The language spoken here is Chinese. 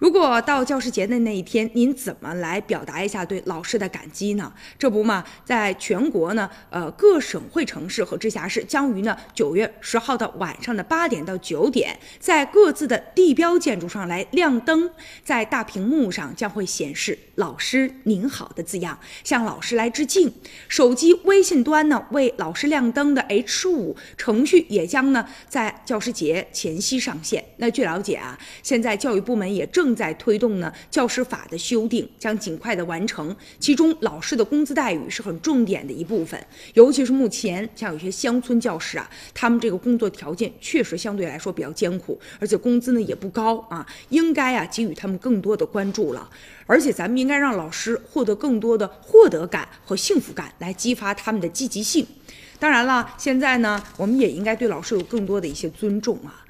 如果到教师节的那一天，您怎么来表达一下对老师的感激呢？这不嘛，在全国呢，呃，各省会城市和直辖市将于呢九月十号的晚上的八点到九点，在各自的地标建筑上来亮灯，在大屏幕上将会显示“老师您好”的字样，向老师来致敬。手机微信端呢为老师亮灯的 H 五程序也将呢在教师节前夕上线。那据了解啊，现在教育部门也正正在推动呢教师法的修订，将尽快的完成。其中老师的工资待遇是很重点的一部分，尤其是目前像有些乡村教师啊，他们这个工作条件确实相对来说比较艰苦，而且工资呢也不高啊，应该啊给予他们更多的关注了。而且咱们应该让老师获得更多的获得感和幸福感，来激发他们的积极性。当然了，现在呢，我们也应该对老师有更多的一些尊重啊。